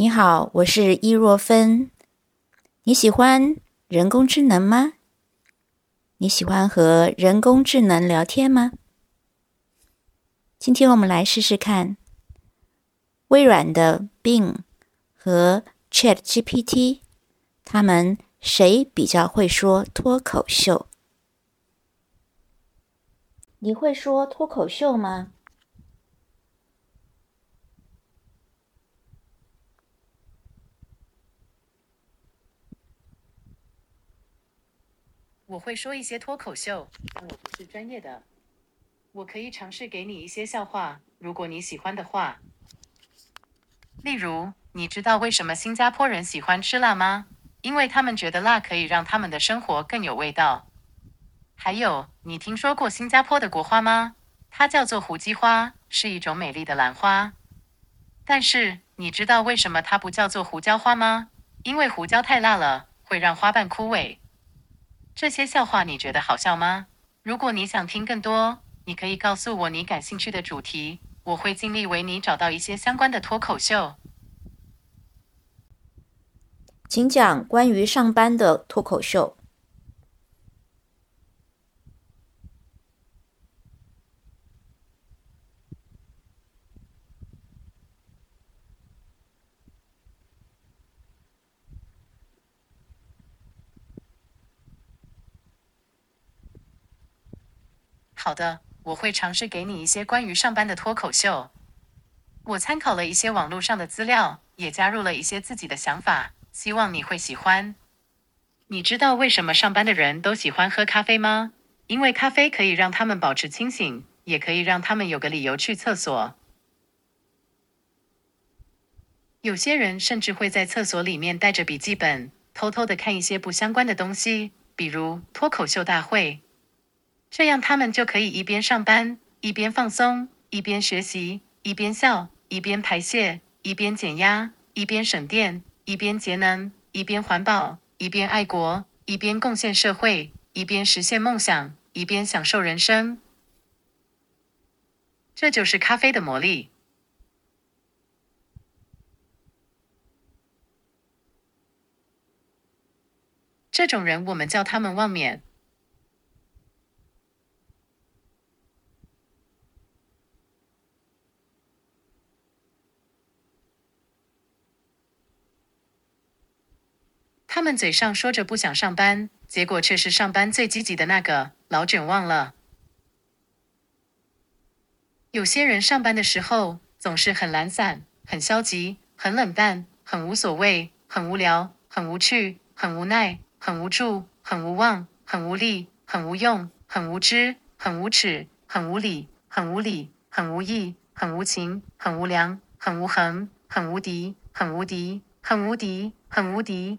你好，我是伊若芬。你喜欢人工智能吗？你喜欢和人工智能聊天吗？今天我们来试试看，微软的 Bing 和 Chat GPT，他们谁比较会说脱口秀？你会说脱口秀吗？我会说一些脱口秀，但我不是专业的。我可以尝试给你一些笑话，如果你喜欢的话。例如，你知道为什么新加坡人喜欢吃辣吗？因为他们觉得辣可以让他们的生活更有味道。还有，你听说过新加坡的国花吗？它叫做胡姬花，是一种美丽的兰花。但是，你知道为什么它不叫做胡椒花吗？因为胡椒太辣了，会让花瓣枯萎。这些笑话你觉得好笑吗？如果你想听更多，你可以告诉我你感兴趣的主题，我会尽力为你找到一些相关的脱口秀。请讲关于上班的脱口秀。好的，我会尝试给你一些关于上班的脱口秀。我参考了一些网络上的资料，也加入了一些自己的想法，希望你会喜欢。你知道为什么上班的人都喜欢喝咖啡吗？因为咖啡可以让他们保持清醒，也可以让他们有个理由去厕所。有些人甚至会在厕所里面带着笔记本，偷偷的看一些不相关的东西，比如脱口秀大会。这样他们就可以一边上班，一边放松，一边学习，一边笑，一边排泄，一边减压，一边省电，一边节能，一边环保，一边爱国，一边贡献社会，一边实现梦想，一边享受人生。这就是咖啡的魔力。这种人，我们叫他们忘冕。他们嘴上说着不想上班，结果却是上班最积极的那个。老卷忘了，有些人上班的时候总是很懒散、很消极、很冷淡、很无所谓、很无聊、很无趣、很无奈、很无助、很无望、很无力、很无用、很无知、很无耻、很无理、很无理、很无义、很无情、很无良、很无恒、很无敌、很无敌、很无敌、很无敌。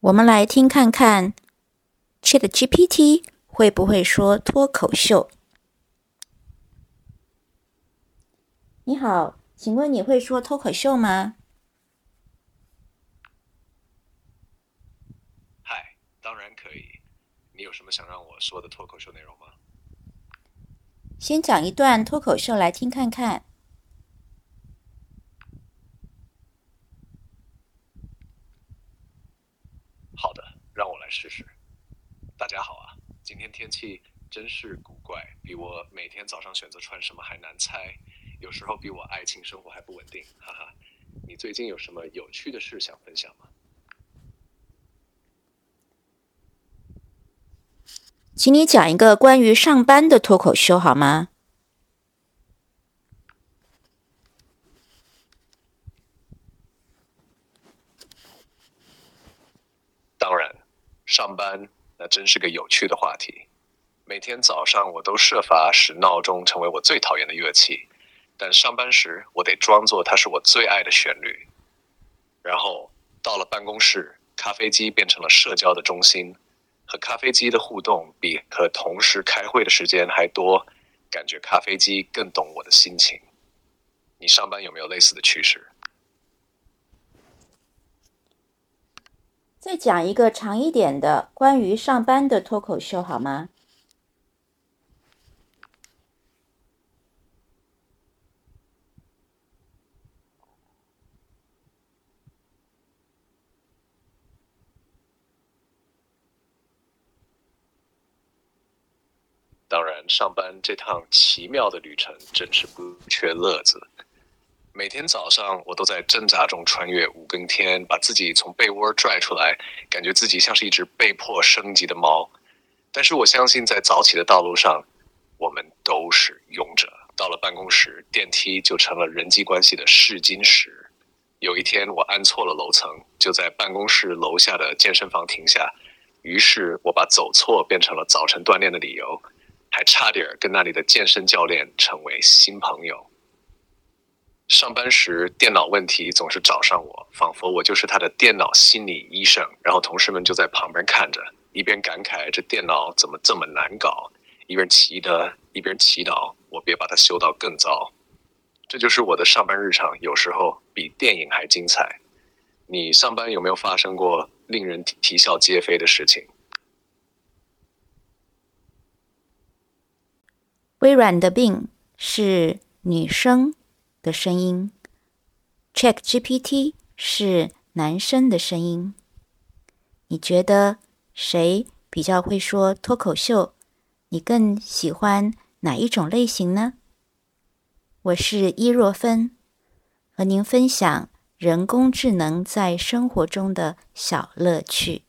我们来听看看，Chat GPT 会不会说脱口秀？你好，请问你会说脱口秀吗？嗨，当然可以。你有什么想让我说的脱口秀内容吗？先讲一段脱口秀来听看看。好的，让我来试试。大家好啊，今天天气真是古怪，比我每天早上选择穿什么还难猜，有时候比我爱情生活还不稳定，哈哈。你最近有什么有趣的事想分享吗？请你讲一个关于上班的脱口秀好吗？当然，上班那真是个有趣的话题。每天早上我都设法使闹钟成为我最讨厌的乐器，但上班时我得装作它是我最爱的旋律。然后到了办公室，咖啡机变成了社交的中心，和咖啡机的互动比和同事开会的时间还多，感觉咖啡机更懂我的心情。你上班有没有类似的趋势？再讲一个长一点的关于上班的脱口秀好吗？当然，上班这趟奇妙的旅程真是不缺乐子。每天早上，我都在挣扎中穿越五更天，把自己从被窝拽出来，感觉自己像是一只被迫升级的猫。但是我相信，在早起的道路上，我们都是勇者。到了办公室，电梯就成了人际关系的试金石。有一天，我按错了楼层，就在办公室楼下的健身房停下，于是我把走错变成了早晨锻炼的理由。还差点跟那里的健身教练成为新朋友。上班时电脑问题总是找上我，仿佛我就是他的电脑心理医生。然后同事们就在旁边看着，一边感慨这电脑怎么这么难搞，一边祈的一边祈祷我别把它修到更糟。这就是我的上班日常，有时候比电影还精彩。你上班有没有发生过令人啼笑皆非的事情？微软的病是女生的声音，ChatGPT 是男生的声音。你觉得谁比较会说脱口秀？你更喜欢哪一种类型呢？我是伊若芬，和您分享人工智能在生活中的小乐趣。